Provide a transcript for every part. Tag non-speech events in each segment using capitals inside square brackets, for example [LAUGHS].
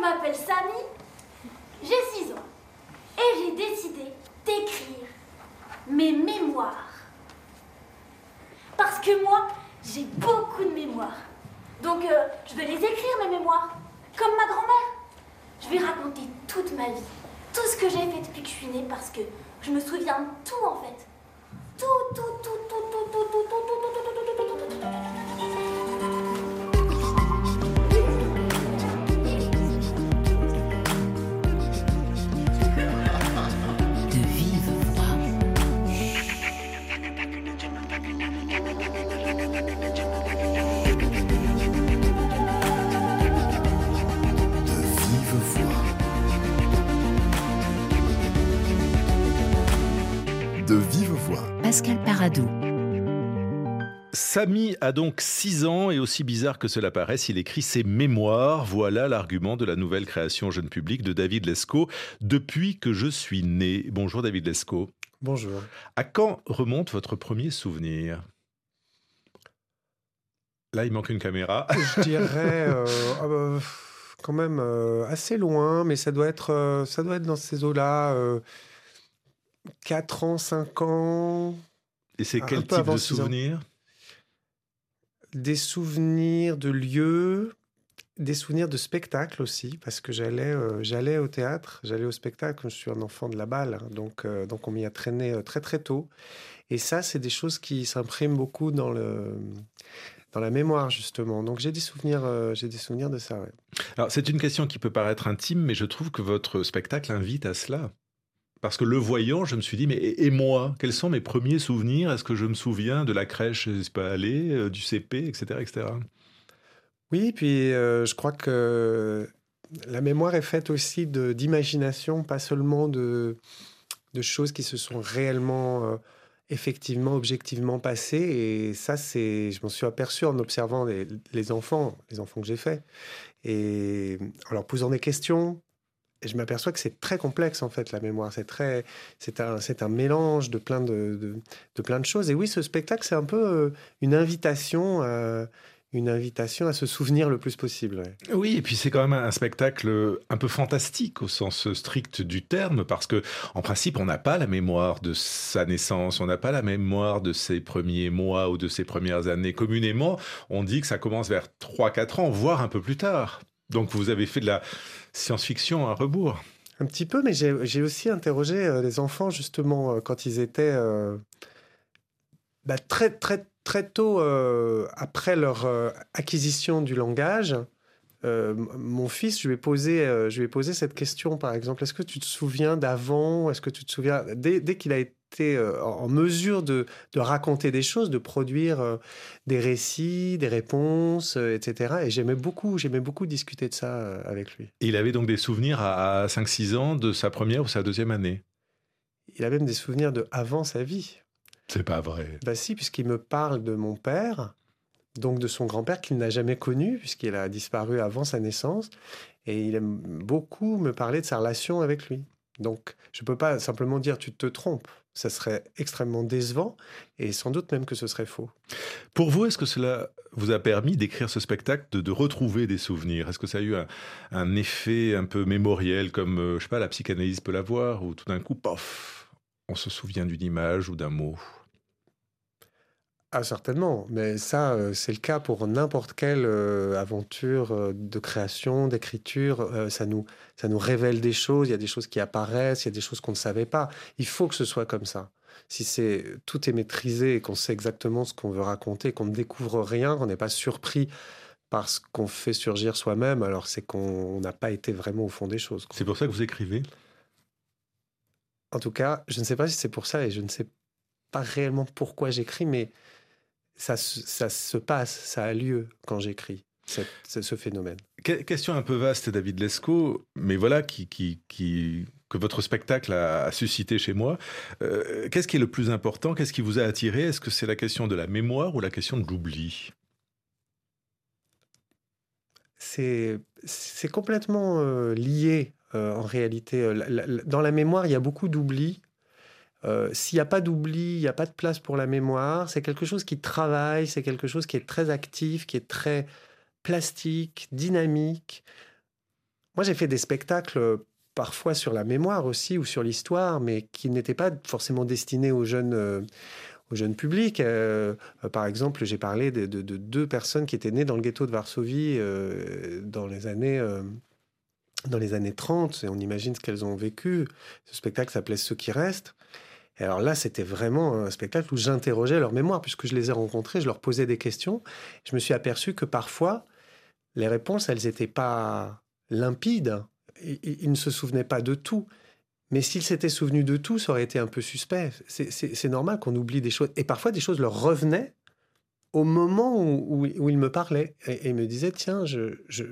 je m'appelle Samy, j'ai 6 ans et j'ai décidé d'écrire mes mémoires. Parce que moi, j'ai beaucoup de mémoires. Donc, euh, je vais les écrire, mes mémoires, comme ma grand-mère. Je vais raconter toute ma vie, tout ce que j'ai fait depuis que je suis née, parce que je me souviens de tout en fait. Tout, tout, tout, tout, tout, tout, tout, tout, tout, tout, tout, Pascal Paradou. Samy a donc 6 ans et aussi bizarre que cela paraisse, il écrit ses mémoires. Voilà l'argument de la nouvelle création jeune public de David Lescaut, Depuis que je suis né. Bonjour David Lescaut. Bonjour. À quand remonte votre premier souvenir? Là, il manque une caméra. Je dirais euh, ah bah, quand même euh, assez loin, mais ça doit être, euh, ça doit être dans ces eaux-là. 4 ans, 5 ans. Et c'est quel type de six ans. souvenir Des souvenirs de lieux, des souvenirs de spectacles aussi, parce que j'allais, euh, j'allais au théâtre, j'allais au spectacle. Je suis un enfant de la balle, hein, donc, euh, donc on m'y a traîné euh, très très tôt. Et ça, c'est des choses qui s'impriment beaucoup dans le dans la mémoire justement. Donc j'ai des souvenirs, euh, j'ai des souvenirs de ça. ouais. Alors, c'est une question qui peut paraître intime, mais je trouve que votre spectacle invite à cela. Parce que le voyant, je me suis dit, mais et moi Quels sont mes premiers souvenirs? Est-ce que je me souviens de la crèche, je sais pas aller, euh, du CP, etc., etc. Oui, puis euh, je crois que la mémoire est faite aussi d'imagination, pas seulement de, de choses qui se sont réellement, euh, effectivement, objectivement passées. Et ça, c'est, je m'en suis aperçu en observant les, les enfants, les enfants que j'ai faits, et en leur posant des questions. Et je m'aperçois que c'est très complexe en fait la mémoire. C'est très, c'est un, c'est un mélange de plein de, de, de plein de choses. Et oui, ce spectacle, c'est un peu euh, une invitation. à- une invitation à se souvenir le plus possible. Oui, et puis c'est quand même un spectacle un peu fantastique au sens strict du terme, parce que en principe, on n'a pas la mémoire de sa naissance, on n'a pas la mémoire de ses premiers mois ou de ses premières années. Communément, on dit que ça commence vers 3-4 ans, voire un peu plus tard. Donc vous avez fait de la science-fiction à rebours. Un petit peu, mais j'ai aussi interrogé euh, les enfants justement euh, quand ils étaient euh, bah, très très très tôt après leur acquisition du langage. mon fils, je lui ai posé, je lui ai posé cette question par exemple. Est-ce que tu te souviens d'avant? Est-ce que tu te souviens dès, dès qu'il a été en en mesure de, de raconter des choses, de produire euh, des récits, des réponses, euh, etc. Et j'aimais beaucoup, j'aimais beaucoup discuter de ça euh, avec lui. Et il avait donc des souvenirs à 5-6 ans de sa première ou sa deuxième année? Il a même des souvenirs de avant sa vie. C'est pas vrai. Bah si, puisqu'il me parle de mon père, donc de son grand-père qu'il n'a jamais connu, puisqu'il a disparu avant sa naissance, et il aime beaucoup me parler de sa relation avec lui. Donc, je ne peux pas simplement dire tu te trompes. Ça serait extrêmement décevant, et sans doute même que ce serait faux. Pour vous, est-ce que cela vous a permis d'écrire ce spectacle, de, retrouver des souvenirs? Est-ce que ça a eu un, effet un peu mémoriel, comme, euh, je sais pas, la psychanalyse peut l'avoir, où tout d'un coup, pof, on se souvient d'une image ou d'un mot? Ah, certainement, mais ça, euh, c'est le cas pour n'importe quelle euh, aventure euh, de création, d'écriture. Ça, nous, ça nous révèle des choses, il y a des choses qui apparaissent, il y a des choses qu'on ne savait pas. Il faut que ce soit comme ça. Si c'est tout est maîtrisé et qu'on sait exactement ce qu'on veut raconter, qu'on ne découvre rien, qu'on n'est pas surpris par ce qu'on fait surgir soi-même, alors c'est qu'on n'a pas été vraiment au fond des choses. C'est pour ça que vous écrivez? En tout cas, je ne sais pas si c'est pour ça et je ne sais pas réellement pourquoi j'écris, mais ça, se- ça se passe, ça a lieu quand j'écris, ce, phénomène. Que- Question un peu vaste, David Lescaut, mais voilà qui, qui, qui- que votre spectacle a, a suscité chez moi. Euh, Qu'est-ce qui est le plus important? Qu'est-ce qui vous a attiré? Est-ce que c'est la question de la mémoire ou la question de l'oubli? C'est complètement euh, lié euh, en réalité. Dans la mémoire, il y a beaucoup d'oubli. Euh, S'il n'y a pas d'oubli, il n'y a pas de place pour la mémoire. C'est quelque chose qui travaille, c'est quelque chose qui est très actif, qui est très plastique, dynamique. moi, j'ai fait des spectacles parfois sur la mémoire aussi ou sur l'histoire, mais qui n'étaient pas forcément destinés aux jeunes, euh, au jeune public. Euh, par exemple, j'ai parlé de, deux personnes qui étaient nées dans le ghetto de Varsovie dans les années dans les années 30, et on imagine ce qu'elles ont vécu. Ce spectacle s'appelait Ceux qui restent. Et alors là, c'était vraiment un spectacle où j'interrogeais leur mémoire, puisque je les ai rencontrés, je leur posais des questions. Je me suis aperçu que parfois, les réponses, elles n'étaient pas limpides. Ils ne se souvenaient pas de tout. Mais s'ils s'étaient souvenus de tout, ça aurait été un peu suspect. C'est normal qu'on oublie des choses. Et parfois, des choses leur revenaient au moment où, ils me parlaient et, ils me disaient Tiens, je, je,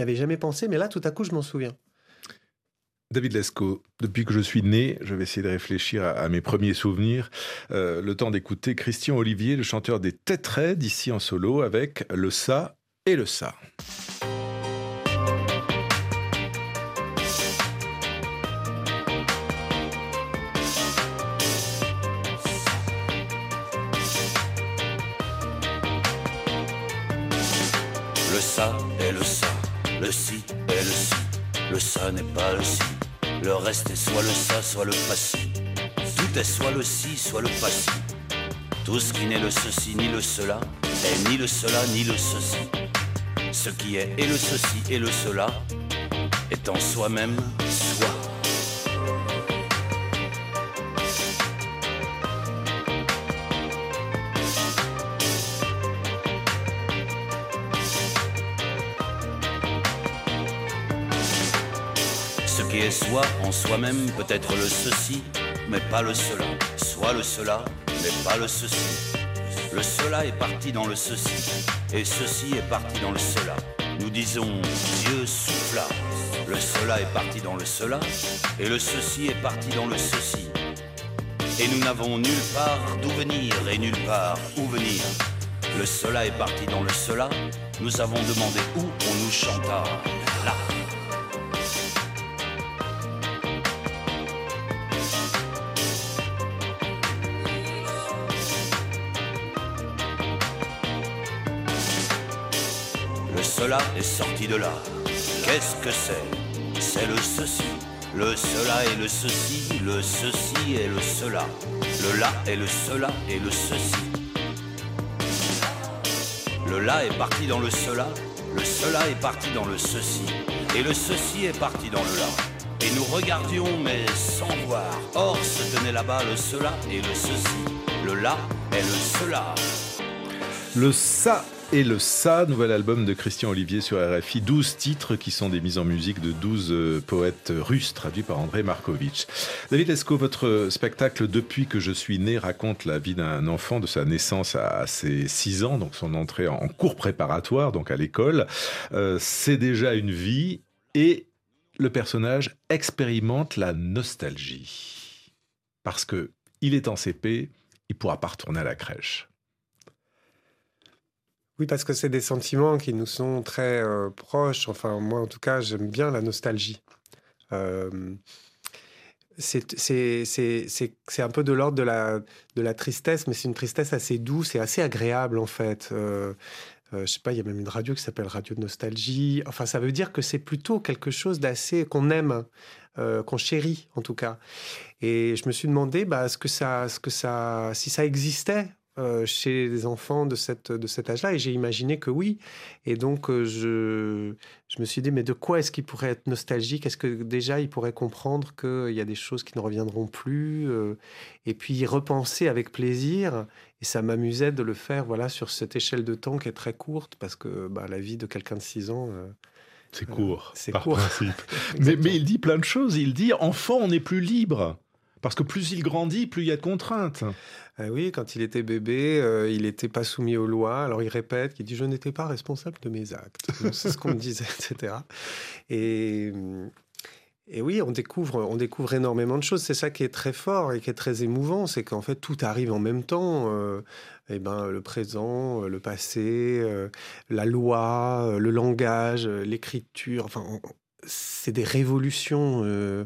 avais jamais pensé, mais là, tout à coup, je m'en souviens. David Lescaut, depuis que je suis né, je vais essayer de réfléchir à, mes premiers souvenirs. Euh, le temps d'écouter Christian Olivier, le chanteur des Tétraides, ici en solo, avec le ça et le ça. Le si est le si, le ça n'est pas le si. Le reste est soit le ça, soit le passé. Tout est soit le si, soit le passé. Tout ce qui n'est le ceci ni le cela est ni le cela ni le ceci. Ce qui est et le ceci et le cela est en soi-même soi. Est soi en soi-même peut être le ceci, mais pas le cela. Soit le cela, mais pas le ceci. Le cela est parti dans le ceci, et ceci est parti dans le cela. Nous disons Dieu souffla. Le cela est parti dans le cela, et le ceci est parti dans le ceci. Et nous n'avons nulle part d'où venir et nulle part où venir. Le cela est parti dans le cela, nous avons demandé où on nous chanta. Cela est sorti de là. Qu'est-ce que c'est? C'est le ceci. Le cela et le ceci, le ceci et le cela. Le là et le cela et le ceci. Le là est parti dans le cela, le cela est parti dans le ceci, et le ceci est parti dans le là. Et nous regardions mais sans voir. Or se tenait là-bas le cela et le ceci. Le là et le cela. Le ça et le Ça, nouvel album de Christian Olivier sur RFI. 12 titres qui sont des mises en musique de 12 euh, poètes russes traduits par André Markovitch. David Esco, votre spectacle Depuis que je suis né raconte la vie d'un enfant de sa naissance à ses 6 ans, donc son entrée en cours préparatoire, donc à l'école. Euh, c'est déjà une vie et le personnage expérimente la nostalgie. Parce que il est en CP, il pourra pas retourner à la crèche. Oui, parce que c'est des sentiments qui nous sont très euh, proches. Enfin, moi, en tout cas, j'aime bien la nostalgie. Euh, c'est un peu de l'ordre de la, de tristesse, mais c'est une tristesse assez douce et assez agréable, en fait. Euh, euh, je sais pas, il y a même une radio qui s'appelle Radio Nostalgie. Enfin, ça veut dire que c'est plutôt quelque chose d'assez qu'on aime, qu'on chérit, en tout cas. Et je me suis demandé, bah, ce que ça, si ça existait euh, chez les enfants de, cette, de cet âge-là Et j'ai imaginé que oui. Et donc, euh, je, je me suis dit, mais de quoi est-ce qu'il pourrait être nostalgique? Est-ce que déjà, il pourrait comprendre qu'il y a des choses qui ne reviendront plus euh, Et puis, repenser avec plaisir? Et ça m'amusait de le faire voilà, sur cette échelle de temps qui est très courte, parce que bah, la vie de quelqu'un de 6 ans... c'est court, c'est court. Principe. [LAUGHS] mais, mais il dit plein de choses. Il dit, enfant, on est plus libre. Parce que plus il grandit, plus il y a de contraintes. Ah oui, quand il était bébé, euh, il n'était pas soumis aux lois. Alors il répète qu'il dit Je n'étais pas responsable de mes actes. [LAUGHS] C'est ce qu'on me disait, etc. Et, et oui, on découvre, on découvre énormément de choses. C'est ça qui est très fort et qui est très émouvant c'est qu'en fait, tout arrive en même temps. Euh, eh ben, le présent, le passé, euh, la loi, euh, le langage, l'écriture. Enfin, c'est des révolutions euh,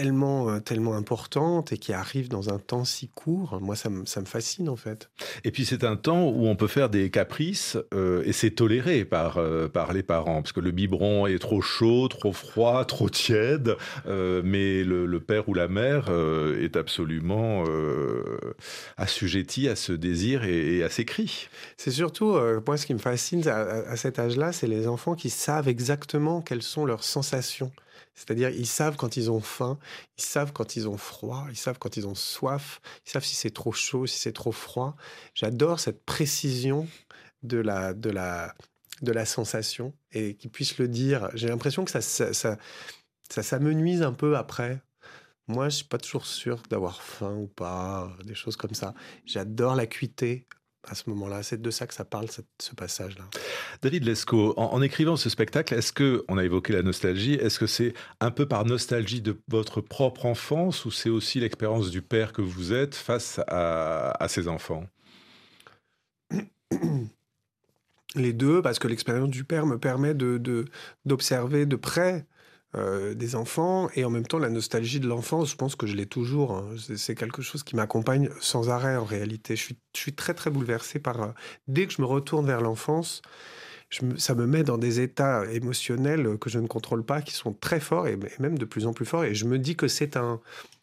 tellement importante et qui arrive dans un temps si court. Moi, ça, me- ça me fascine en fait. Et puis c'est un temps où on peut faire des caprices euh, et c'est toléré par, euh, par les parents, parce que le biberon est trop chaud, trop froid, trop tiède, euh, mais le, le père ou la mère euh, est absolument euh, assujetti à ce désir et, et à ses cris. C'est surtout, euh, moi, ce qui me fascine à cet âge-là, c'est les enfants qui savent exactement quelles sont leurs sensations. C'est-à-dire, ils savent quand ils ont faim, ils savent quand ils ont froid, ils savent quand ils ont soif, ils savent si c'est trop chaud, si c'est trop froid. J'adore cette précision de la, de la, de la sensation et qu'ils puissent le dire. J'ai l'impression que ça, ça, ça, ça s'amenuise un peu après. Moi, je suis pas toujours sûr d'avoir faim ou pas, des choses comme ça. J'adore l'acuité à ce moment-là? C'est de ça que ça parle, cette- ce passage-là. David Lescaut, en, en écrivant ce spectacle, est-ce que, on a évoqué la nostalgie, est-ce que c'est un peu par nostalgie de votre propre enfance ou c'est aussi l'expérience du père que vous êtes face à, à ses enfants? Les deux, parce que l'expérience du père me permet de, de- d'observer de près euh, des enfants et en même temps la nostalgie de l'enfance, je pense que je l'ai toujours. hein. C'est, quelque chose qui m'accompagne sans arrêt en réalité. Je suis, je suis très très bouleversé par... euh, dès que je me retourne vers l'enfance, ça me met dans des états émotionnels que je ne contrôle pas, qui sont très forts et, et même de plus en plus forts. Et je me dis que c'est un,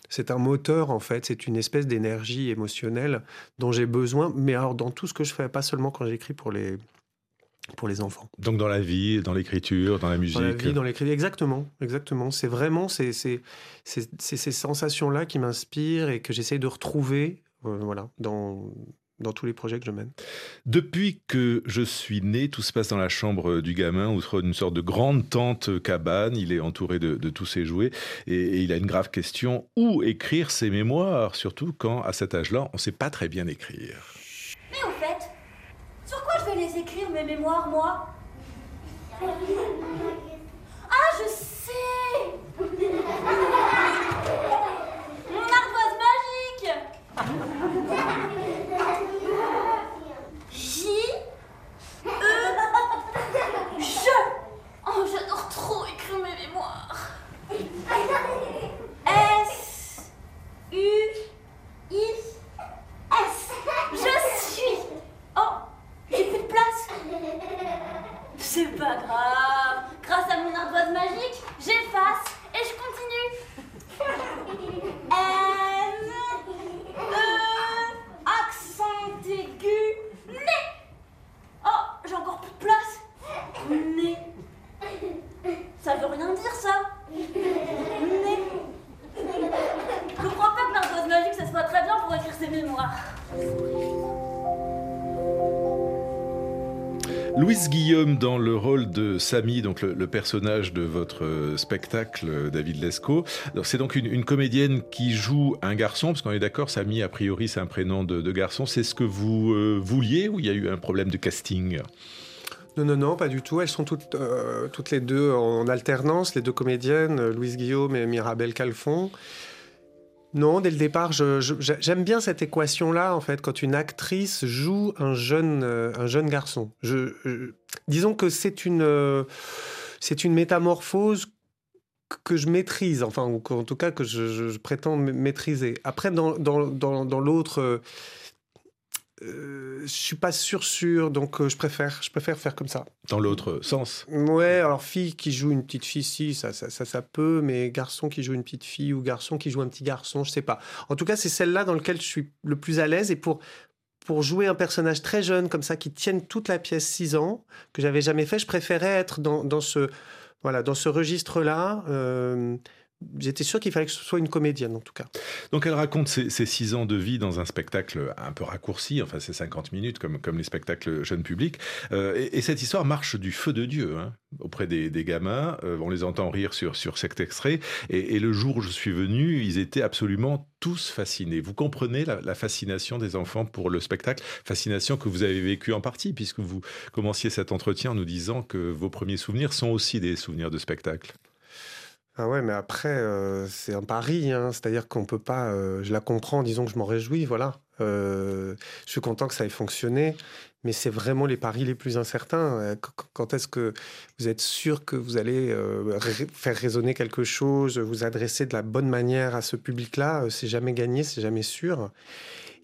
c'est un moteur, en fait. C'est une espèce d'énergie émotionnelle dont j'ai besoin. Mais alors, dans tout ce que je fais, pas seulement quand j'écris pour les, pour les enfants. Donc dans la vie, dans l'écriture, dans la musique Dans la vie, dans l'écrit, exactement, exactement. C'est vraiment ces, ces, ces, ces- ces sensations-là qui m'inspirent et que j'essaye de retrouver, euh, voilà, dans, dans tous les projets que je mène. Depuis que je suis né, tout se passe dans la chambre du gamin, outre une sorte de grande tente cabane. Il est entouré de, de tous ses jouets et, et il a une grave question où écrire ses mémoires, surtout quand à cet âge-là, on ne sait pas très bien écrire? Mais au fait, je vais les écrire mes mémoires, moi. Ah, je sais Mon ardoise magique J E Je Oh, j'adore trop écrire mes mémoires S U I S Je suis Oh J'ai plus de place C'est pas grave Grâce à mon ardoise magique, j'efface et je continue N E Accent aigu Né Oh J'ai encore plus de place Né Ça veut rien dire ça Né Je crois pas que l'ardoise magique ça soit très bien pour écrire ses mémoires Louise Guillaume dans le rôle de Samy, donc le, personnage de votre euh, spectacle, euh, David Lescaut. C'est donc une, comédienne qui joue un garçon, parce qu'on est d'accord, Samy, a priori, c'est un prénom de, garçon. C'est ce que vous euh, vouliez ou il y a eu un problème de casting? Non, non, non, pas du tout. Elles sont toutes, toutes les deux en alternance, les deux comédiennes, Louise Guillaume et Mirabelle Calfon. Non, dès le départ, j'aime bien cette équation-là, en fait, quand une actrice joue un jeune, euh, un jeune garçon. Disons que c'est une, euh, une métamorphose que- je maîtrise, enfin, ou qu'en tout cas que je, prétends ma- maîtriser. Après, dans, dans, dans, dans l'autre, euh, je suis pas sûr sûr, donc euh, je préfère, je préfère faire comme ça. Dans l'autre sens. Ouais, alors fille qui joue une petite fille, si, ça, ça, ça, ça peut, mais garçon qui joue une petite fille ou garçon qui joue un petit garçon, je sais pas. En tout cas, c'est celle-là dans laquelle je suis le plus à l'aise et pour, pour jouer un personnage très jeune comme ça, qui tienne toute la pièce 6 ans, que j'avais jamais fait, je préférais être dans, dans ce, voilà, dans ce registre-là. Euh, J'étais sûr qu'il fallait que ce soit une comédienne, en tout cas. Donc elle raconte ses, six ans de vie dans un spectacle un peu raccourci, enfin c'est 50 minutes comme, comme les spectacles jeunes publics. Euh, et, et cette histoire marche du feu de Dieu hein, auprès des, gamins. Euh, on les entend rire sur, sur cet extrait. Et, le jour où je suis venu, ils étaient absolument tous fascinés. Vous comprenez la fascination des enfants pour le spectacle, fascination que vous avez vécue en partie, puisque vous commenciez cet entretien en nous disant que vos premiers souvenirs sont aussi des souvenirs de spectacle. Ah ouais, mais après, euh, c'est un pari, hein. c'est-à-dire qu'on peut pas. euh, je la comprends, disons que je m'en réjouis, voilà. Euh, je suis content que ça ait fonctionné, mais c'est vraiment les paris les plus incertains. Quand est-ce que vous êtes sûr que vous allez faire résonner quelque chose, vous adresser de la bonne manière à ce public-là? C'est jamais gagné, c'est jamais sûr.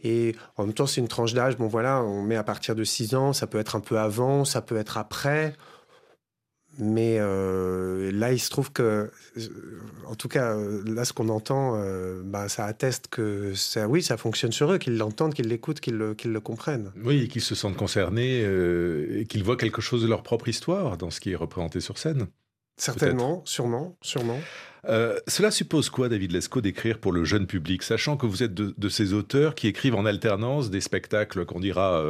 Et en même temps, c'est une tranche d'âge. Bon, voilà, on met à partir de 6 ans, ça peut être un peu avant, ça peut être après. Mais euh, là, il se trouve que, en tout cas, là, ce qu'on entend, euh, bah, ça atteste que ça, oui, ça fonctionne sur eux, qu'ils l'entendent, qu'ils l'écoutent, qu'ils le, le, comprennent. Oui, qu'ils se sentent concernés euh, et qu'ils voient quelque chose de leur propre histoire dans ce qui est représenté sur scène. Certainement, sûrement, sûrement. cela suppose quoi, David Lescaut, d'écrire pour le jeune public, sachant que vous êtes de, ces auteurs qui écrivent en alternance des spectacles qu'on dira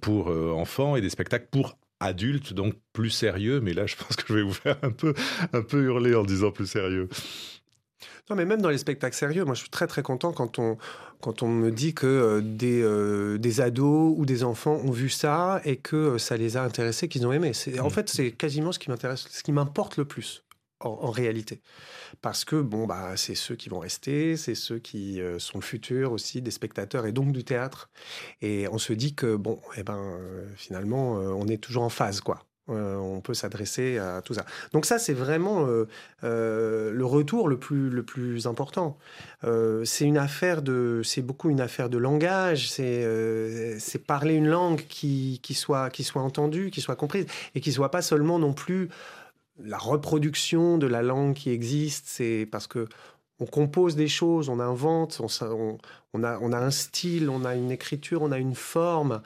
pour enfants et des spectacles pour adulte, donc plus sérieux. Mais là, je pense que je vais vous faire un peu, un peu hurler en disant plus sérieux. Non, mais même dans les spectacles sérieux, moi je suis très très content quand on, quand on me dit que euh, des, euh, des ados ou des enfants ont vu ça et que euh, ça les a intéressés, qu'ils ont aimé. En mmh. fait, c'est quasiment ce qui m'intéresse, ce qui m'importe le plus en, réalité. Parce que bon, bah, c'est ceux qui vont rester, c'est ceux qui euh, sont le futur aussi des spectateurs et donc du théâtre. Et on se dit que bon, eh ben, euh, finalement, euh, on est toujours en phase, quoi. on peut s'adresser à tout ça. Donc ça, c'est vraiment le retour le plus, le plus important. c'est une affaire de, c'est beaucoup une affaire de langage. C'est, c'est parler une langue qui, qui soit, qui soit entendue, qui soit comprise et qui soit pas seulement non plus la reproduction de la langue qui existe, c'est parce que on compose des choses, on invente, on, a, un style, on a une écriture, on a une forme.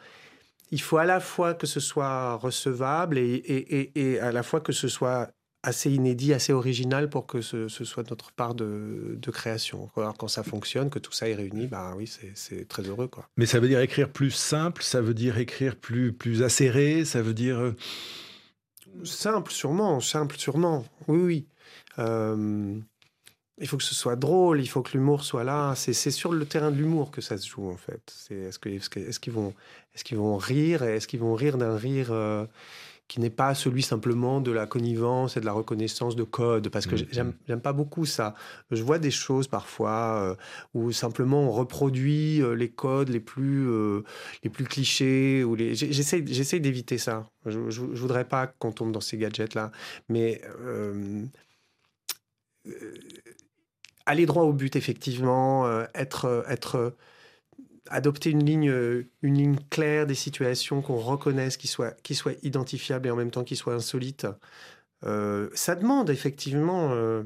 Il faut à la fois que ce soit recevable et, à la fois que ce soit assez inédit, assez original pour que ce, soit notre part de, création. Alors quand ça fonctionne, que tout ça est réuni, bah oui, c'est très heureux. Mais ça veut dire écrire plus simple, ça veut dire écrire plus, plus acéré, ça veut dire... Simple, sûrement, simple, sûrement. Oui, oui. Euh, il faut que ce soit drôle, il faut que l'humour soit là. C'est sur le terrain de l'humour que ça se joue, en fait. Est-ce est qu'ils vont, est vont rire? Est-ce qu'ils vont rire d'un rire euh, qui n'est pas celui simplement de la connivence et de la reconnaissance de code, parce que mmh, j'aime pas beaucoup ça. Je vois des choses parfois euh, où simplement on reproduit euh, les codes les plus, euh, les plus clichés, ou les... j'essaie d'éviter ça. Je, je, voudrais pas qu'on tombe dans ces gadgets-là, mais aller droit au but, effectivement, être, être adopter une ligne, euh, une ligne claire des situations qu'on reconnaisse, qui qui soit identifiables et en même temps qui soient insolites. Euh, ça demande effectivement euh,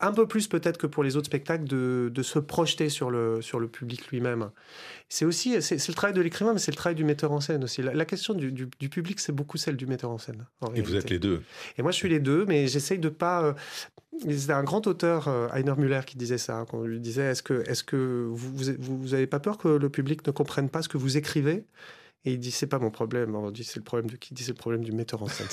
un peu plus peut-être que pour les autres spectacles de, de, se projeter sur le, sur le public lui-même. C'est aussi c'est, le travail de l'écrivain, mais c'est le travail du metteur en scène aussi. La, question du, du, public, c'est beaucoup celle du metteur en scène. et vous êtes les deux. Et moi, je suis les deux, mais j'essaye de pas. C'était un grand auteur, euh, Heiner Müller, qui disait ça. Quand on lui disait Est-ce que, est -ce que vous, vous, avez pas peur que le public ne comprenne pas ce que vous écrivez? Et il dit c'est pas mon problème. On dit c'est le problème de qui? Dit c'est le problème du metteur en scène.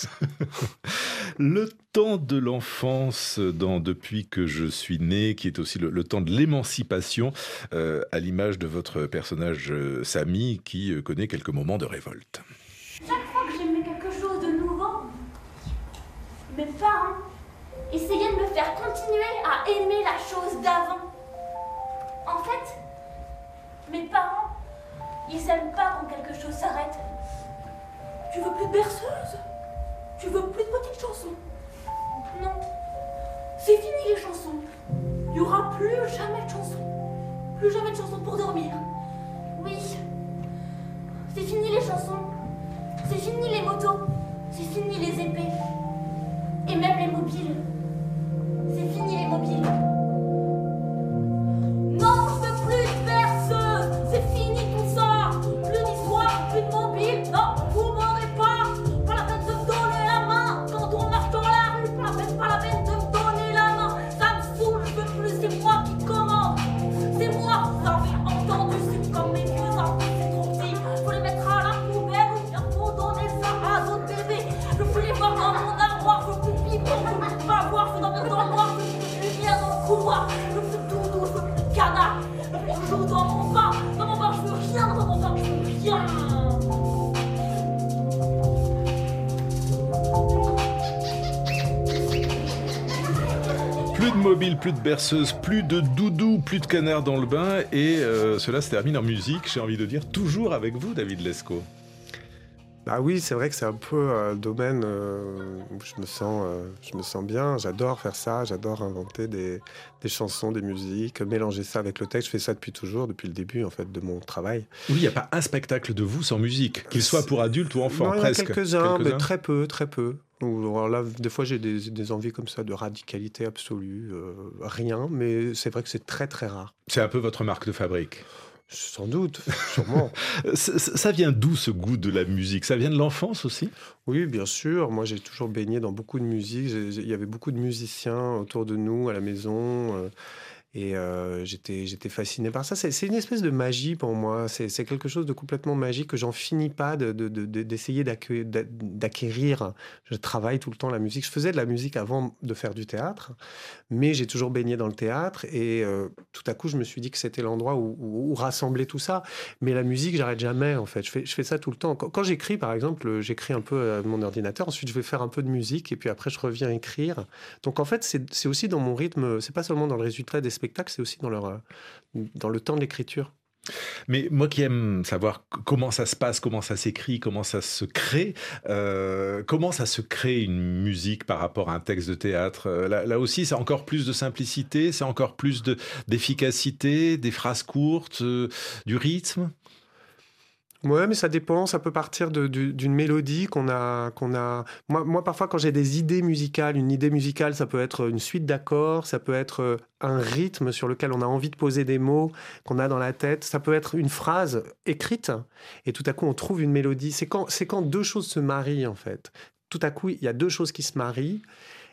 [LAUGHS] le temps de l'enfance dans depuis que je suis né, qui est aussi le, temps de l'émancipation, euh, à l'image de votre personnage euh, Samy, qui connaît quelques moments de révolte. Chaque fois que j'aimais quelque chose de nouveau, mes parents essayer de me faire continuer à aimer la chose d'avant. En fait, mes parents, ils aiment pas quand quelque chose s'arrête. Tu veux plus de berceuse Tu veux plus de petites chansons? Non. C'est fini les chansons. Il n'y aura plus jamais de chansons. Plus jamais de chansons pour dormir. Oui. C'est fini les chansons. C'est fini les motos. C'est fini les épées. Et même les mobiles. C'est fini les mobiles. Plus de berceuse, plus de doudou, plus de canard dans le bain. Et euh, cela se termine en musique, j'ai envie de dire, toujours avec vous, David Lescaut. Bah oui, c'est vrai que c'est un peu un domaine euh, où je me sens, euh, je me sens bien. J'adore faire ça. J'adore inventer des, des chansons, des musiques, mélanger ça avec le texte. Je fais ça depuis toujours, depuis le début en fait de mon travail. Oui, il n'y a pas un spectacle de vous sans musique, qu'il soit pour adultes ou enfants, Non, il y en a presque. quelques-uns, mais très peu, très peu. Alors là, des fois, j'ai des, des envies comme ça de radicalité absolue. euh, rien, mais c'est vrai que c'est très très rare. C'est un peu votre marque de fabrique. Sans doute, sûrement. [LAUGHS] Ça, vient d'où ce goût de la musique? Ça vient de l'enfance aussi? Oui, bien sûr. Moi, j'ai toujours baigné dans beaucoup de musique. Il y avait beaucoup de musiciens autour de nous à la maison. euh, et euh, j'étais, fasciné par ça. C'est, une espèce de magie pour moi. C'est, quelque chose de complètement magique que j'en finis pas de, de- de- de- d'essayer d'acquérir. Je travaille tout le temps la musique. Je faisais de la musique avant de faire du théâtre, mais j'ai toujours baigné dans le théâtre. Et euh, tout à coup, je me suis dit que c'était l'endroit où, rassembler tout ça. Mais la musique, j'arrête jamais, en fait. Je fais, ça tout le temps. Quand, j'écris, par exemple, euh, j'écris un peu à mon ordinateur. Ensuite, je vais faire un peu de musique. Et puis après, je reviens écrire. Donc, en fait, c'est c'est aussi dans mon rythme. C'est pas seulement dans le résultat des c'est aussi euh, dans le temps de l'écriture. Mais moi qui aime savoir comment ça se passe, comment ça s'écrit, comment ça se crée, euh, comment ça se crée une musique par rapport à un texte de théâtre. Euh, Là, aussi, c'est encore plus de simplicité, c'est encore plus de- d'efficacité, des phrases courtes, du rythme? Ouais, mais ça dépend. Ça peut partir d'une mélodie qu'on a, qu'on a. Moi, moi, parfois, quand j'ai des idées musicales, une idée musicale, ça peut être une suite d'accords, ça peut être euh, un rythme sur lequel on a envie de poser des mots qu'on a dans la tête. Ça peut être une phrase écrite et tout à coup on trouve une mélodie. C'est quand, c'est quand deux choses se marient en fait. Tout à coup, il y a deux choses qui se marient.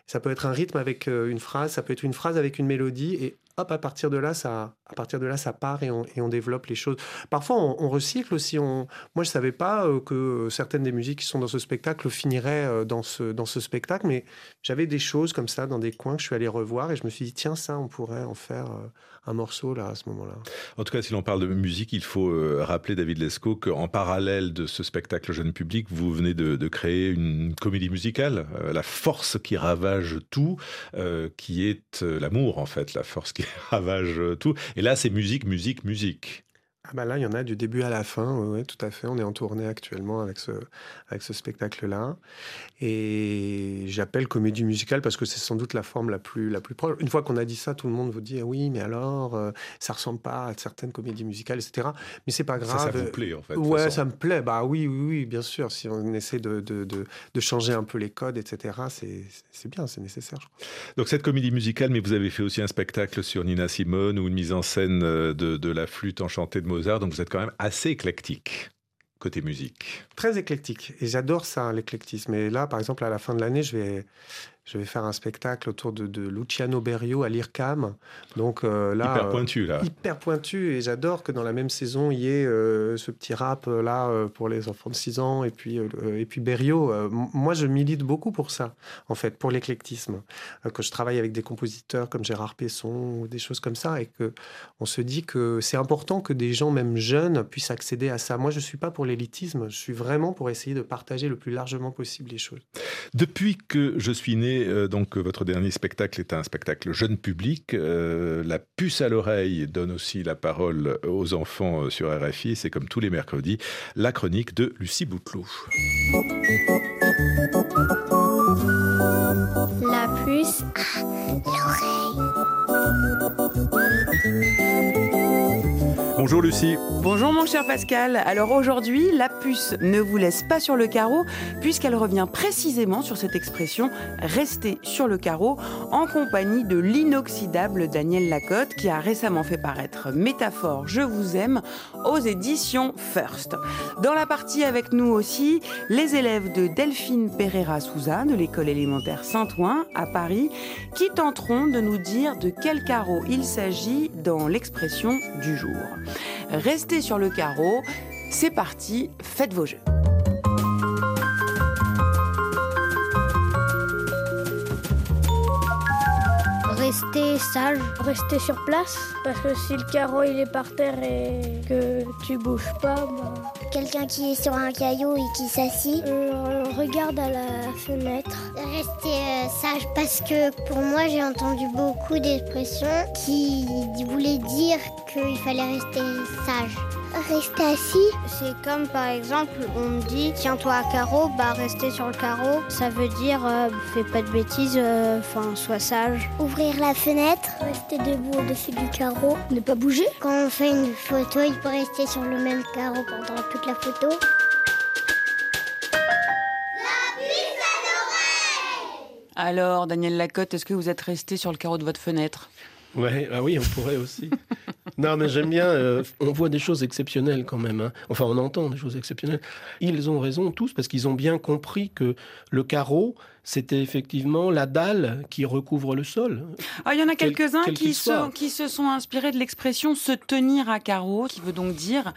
Ça peut être un rythme avec euh, une phrase, ça peut être une phrase avec une mélodie et à partir de là, ça, à partir de là, ça part et on, développe les choses. Parfois, on, recycle aussi. Moi, je savais pas euh, que certaines des musiques qui sont dans ce spectacle finiraient euh, dans ce, dans ce spectacle, mais j'avais des choses comme ça dans des coins que je suis allé revoir et je me suis dit, tiens, ça, on pourrait en faire euh, un morceau là, à ce moment-là. En tout cas, si l'on parle de musique, il faut rappeler, David Lescaut, qu'en parallèle de ce spectacle jeune public, vous venez de, créer une comédie musicale, la force qui ravage tout, qui est l'amour en fait, la force qui [LAUGHS] ravage euh, tout. Et là, c'est musique, musique, musique. Ah bah là, il y en a du début à la fin, oui, ouais, tout à fait. On est en tournée actuellement avec ce, avec ce spectacle-là. Et j'appelle comédie musicale parce que c'est sans doute la forme la plus, la plus proche. Une fois qu'on a dit ça, tout le monde vous dit ah oui, mais alors, euh, ça ressemble pas à certaines comédies musicales, etc. Mais c'est pas Ça, grave. ça vous plaît en fait. Ouais, façon. ça me plaît. Bah oui, oui, oui, bien sûr. Si on essaie de, de, de, de changer un peu les codes, etc., c'est bien, c'est nécessaire, je crois. Donc cette comédie musicale, mais vous avez fait aussi un spectacle sur Nina Simone ou une mise en scène euh, de, de la flûte enchantée de Mozart. Donc vous êtes quand même assez éclectique côté musique. Très éclectique. Et j'adore ça, l'éclectisme. Et là, par exemple, à la fin de l'année, je vais, je vais faire un spectacle autour de, de Luciano Berio à l'IRCAM. Donc euh, là. Hyper euh, pointu là. hyper pointu et j'adore que dans la même saison il y ait euh, ce petit rap là euh, pour les enfants de 6 ans et puis et puis Berio moi je milite beaucoup pour ça en fait pour l'éclectisme que je travaille avec des compositeurs comme Gérard Pesson ou des choses comme ça et que on se dit que c'est important que des gens même jeunes puissent accéder à ça moi je suis pas pour l'élitisme je suis vraiment pour essayer de partager le plus largement possible les choses Depuis que je suis né, euh, donc euh, votre dernier spectacle est un spectacle jeune public. Euh, la puce à l'oreille donne aussi la parole aux enfants sur RFI. C'est comme tous les mercredis, la chronique de Lucie Bouteloup. La puce Bonjour Lucie. Bonjour mon cher Pascal. Alors aujourd'hui, la puce ne vous laisse pas sur le carreau puisqu'elle revient précisément sur cette expression rester sur le carreau en compagnie de l'inoxydable Daniel Lacotte qui a récemment fait paraître Métaphore Je vous aime aux éditions First. Dans la partie avec nous aussi, les élèves de Delphine Pereira Souza de l'école élémentaire Saint-Ouen à Paris qui tenteront de nous dire de quel carreau il s'agit dans l'expression du jour. Restez sur le carreau. C'est parti, faites vos jeux. Rester sage, rester sur place, parce que si le carreau il est par terre et que tu bouges pas, bah, Quelqu'un qui est sur un caillou et qui s'assit. on regarde à la fenêtre. Rester euh, sage parce que pour moi j'ai entendu beaucoup d'expressions qui voulaient dire qu'il fallait rester sage. Rester assis, c'est comme par exemple, on me dit tiens-toi à carreau, bah rester sur le carreau, ça veut dire euh, fais pas de bêtises, euh, enfin sois sage. Ouvrir la fenêtre, rester debout au-dessus du carreau, ne pas bouger. Quand on fait une photo, il faut rester sur le même carreau pendant toute la photo. Alors, Daniel Lacotte, est-ce que vous êtes resté sur le carreau de votre fenêtre? Ouais, ah oui, on pourrait aussi. [LAUGHS] non, mais j'aime bien. euh, on voit des choses exceptionnelles quand même. hein. Enfin, on entend des choses exceptionnelles. Ils ont raison tous parce qu'ils ont bien compris que le carreau, c'était effectivement la dalle qui recouvre le sol. Ah, il y en a Quel- quelques-uns quel qui, se, soit. qui se sont inspirés de l'expression se tenir à carreau, qui veut donc dire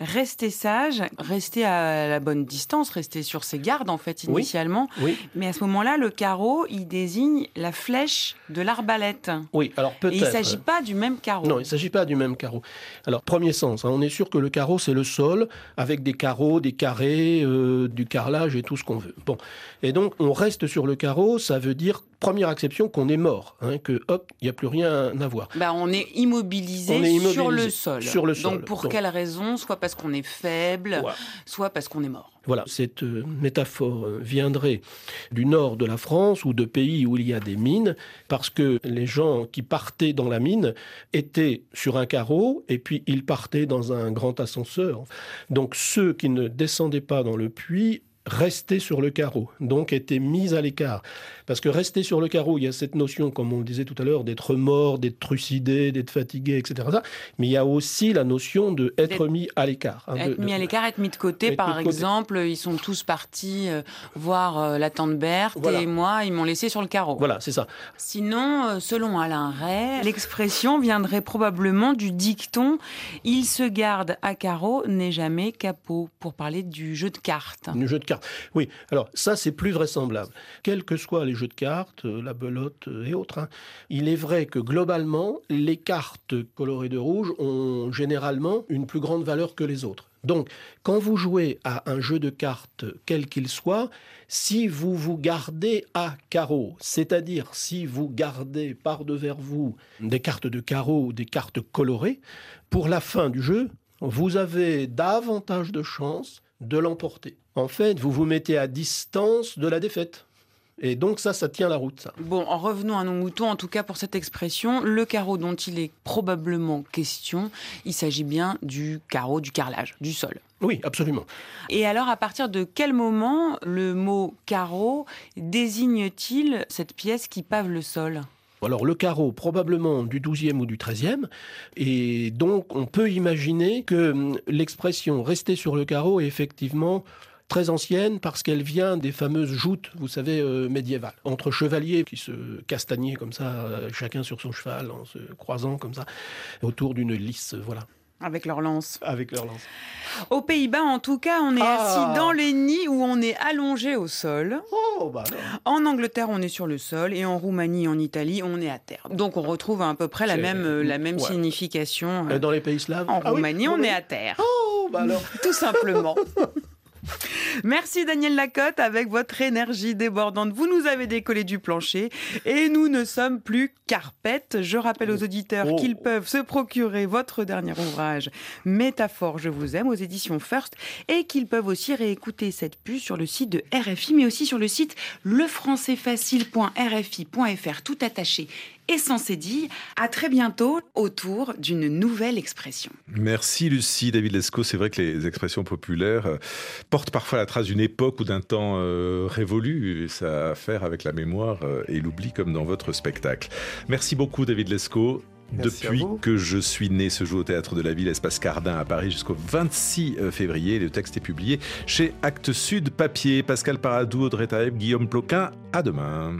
rester sage, rester à la bonne distance, rester sur ses gardes en fait initialement. Oui, Mais à ce moment-là, le carreau, il désigne la flèche de l'arbalète. oui. Alors Et peut-être. il ne s'agit pas du même carreau. Non, il ne s'agit pas du même carreau. Alors, premier sens, hein, on est sûr que le carreau, c'est le sol, avec des carreaux, des carrés, euh, du carrelage et tout ce qu'on veut. Bon. Et donc, on reste sur le carreau, ça veut dire, première acception, qu'on est mort, hein, que hop, il n'y a plus rien à voir. Bah, on est immobilisé, On est immobilisé sur le sol. sur le sol. Donc pour Donc- quelle raison? Soit parce qu'on est faible, soit parce qu'on est mort. Voilà, cette euh, métaphore euh, viendrait du nord de la France ou de pays où il y a des mines, parce que les gens qui partaient dans la mine étaient sur un carreau et puis ils partaient dans un grand ascenseur. Donc ceux qui ne descendaient pas dans le puits restaient sur le carreau, donc étaient mis à l'écart. Parce que rester sur le carreau, il y a cette notion, comme on le disait tout à l'heure, d'être mort, d'être trucidé, d'être fatigué, etc. Mais il y a aussi la notion de être D'être- mis à l'écart. hein, de- Être mis de- à l'écart, être mis de côté, Être par côté. exemple, ils sont tous partis euh, voir euh, la tante Berthe Voilà. et moi, ils m'ont laissé sur le carreau. Voilà, c'est ça. Sinon, euh, selon Alain Ray, l'expression viendrait probablement du dicton Il se garde à carreau, n'est jamais capot, pour parler du jeu de cartes. Le jeu de cartes. Oui, alors ça, c'est plus vraisemblable. Quels que soient les jeux de cartes, euh, la belote euh, et autres, hein, il est vrai que globalement, les cartes colorées de rouge ont généralement une plus grande valeur que les autres. Donc, quand vous jouez à un jeu de cartes, quel qu'il soit, si vous vous gardez à carreau, c'est-à-dire si vous gardez par devers vous des cartes de carreau ou des cartes colorées, pour la fin du jeu, vous avez davantage de chances de l'emporter. En fait, vous vous mettez à distance de la défaite. Et donc ça, ça tient la route, ça. Bon, en revenons à nos moutons, en tout cas pour cette expression, le carreau dont il est probablement question, il s'agit bien du carreau, du carrelage, du sol. Oui, absolument. Et alors, à partir de quel moment le mot carreau désigne-t-il cette pièce qui pave le sol? Alors le carreau, probablement du 12e ou du 13e, et donc on peut imaginer que hum, l'expression rester sur le carreau est effectivement très ancienne parce qu'elle vient des fameuses joutes, vous savez, euh, médiévales, entre chevaliers qui se castagnaient comme ça, euh, chacun sur son cheval, en se croisant comme ça, autour d'une lisse, voilà, avec leur lance avec leur lance. Aux Pays-Bas, en tout cas, on est Ah. assis dans les nids où on est allongé au sol. Oh, bah alors. En Angleterre, on est sur le sol et en Roumanie, en Italie, on est à terre. Donc on retrouve à peu près la même, euh, la même ouais. signification. dans les pays slaves En Ah oui, Roumanie, on est à terre. Oh, bah alors. Tout simplement. [LAUGHS] Merci Daniel Lacotte avec votre énergie débordante. Vous nous avez décollé du plancher et nous ne sommes plus carpettes. Je rappelle aux auditeurs Oh. qu'ils peuvent se procurer votre dernier ouvrage Métaphore, je vous aime aux éditions First et qu'ils peuvent aussi réécouter cette puce sur le site de RFI mais aussi sur le site lefrançaisfacile.rfi.fr tout attaché et sans cédille. À très bientôt autour d'une nouvelle expression. Merci Lucie, David Lescaut. C'est vrai que les expressions populaires euh, portent parfois la trace d'une époque ou d'un temps euh, révolu. Et ça a à faire avec la mémoire euh, et l'oubli comme dans votre spectacle. Merci beaucoup David Lescaut. Merci Depuis que je suis né, se joue au théâtre de la ville Espace Cardin à Paris jusqu'au 26 février. Le texte est publié chez Actes Sud Papier. Pascal Paradou, Audrey Taeb, Guillaume Ploquin. À demain.